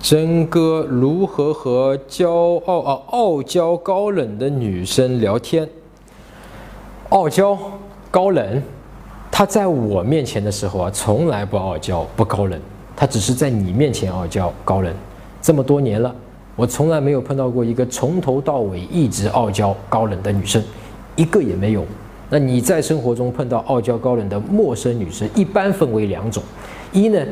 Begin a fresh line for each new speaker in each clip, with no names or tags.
真哥如何和骄傲啊傲娇高冷的女生聊天？傲娇高冷，她在我面前的时候啊，从来不傲娇不高冷，她只是在你面前傲娇高冷。这么多年了，我从来没有碰到过一个从头到尾一直傲娇高冷的女生，一个也没有。那你在生活中碰到傲娇高冷的陌生女生，一般分为两种：一呢，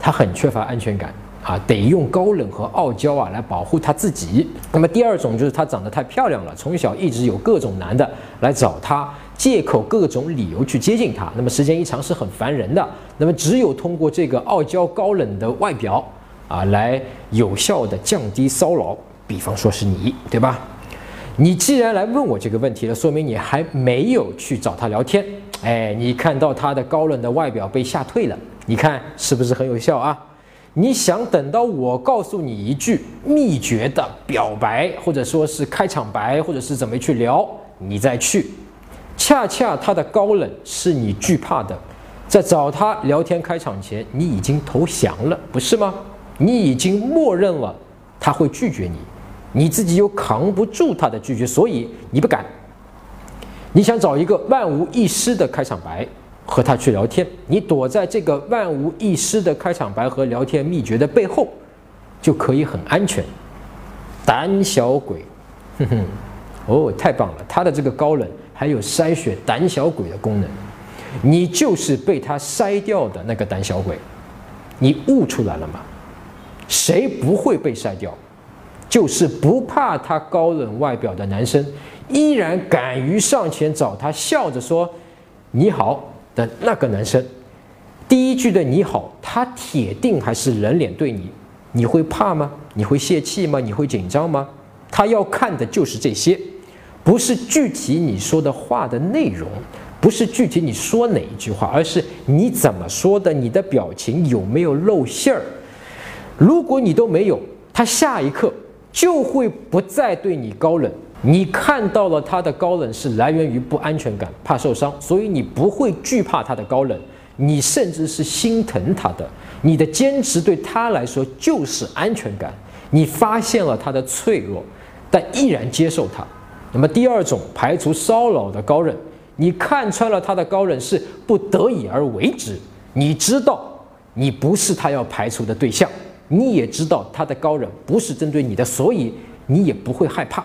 她很缺乏安全感。啊，得用高冷和傲娇啊来保护她自己。那么第二种就是她长得太漂亮了，从小一直有各种男的来找她，借口各种理由去接近她。那么时间一长是很烦人的。那么只有通过这个傲娇高冷的外表啊，来有效的降低骚扰。比方说是你，对吧？你既然来问我这个问题了，说明你还没有去找她聊天。哎，你看到她的高冷的外表被吓退了，你看是不是很有效啊？你想等到我告诉你一句秘诀的表白，或者说是开场白，或者是怎么去聊，你再去。恰恰他的高冷是你惧怕的，在找他聊天开场前，你已经投降了，不是吗？你已经默认了他会拒绝你，你自己又扛不住他的拒绝，所以你不敢。你想找一个万无一失的开场白。和他去聊天，你躲在这个万无一失的开场白和聊天秘诀的背后，就可以很安全。胆小鬼，哼哼，哦，太棒了！他的这个高冷还有筛选胆小鬼的功能，你就是被他筛掉的那个胆小鬼，你悟出来了吗？谁不会被筛掉？就是不怕他高冷外表的男生，依然敢于上前找他，笑着说：“你好。”的那个男生，第一句的你好，他铁定还是人脸对你，你会怕吗？你会泄气吗？你会紧张吗？他要看的就是这些，不是具体你说的话的内容，不是具体你说哪一句话，而是你怎么说的，你的表情有没有露馅儿。如果你都没有，他下一刻就会不再对你高冷。你看到了他的高冷是来源于不安全感，怕受伤，所以你不会惧怕他的高冷，你甚至是心疼他的。你的坚持对他来说就是安全感。你发现了他的脆弱，但依然接受他。那么第二种排除骚扰的高冷，你看穿了他的高冷是不得已而为之。你知道你不是他要排除的对象，你也知道他的高冷不是针对你的，所以你也不会害怕。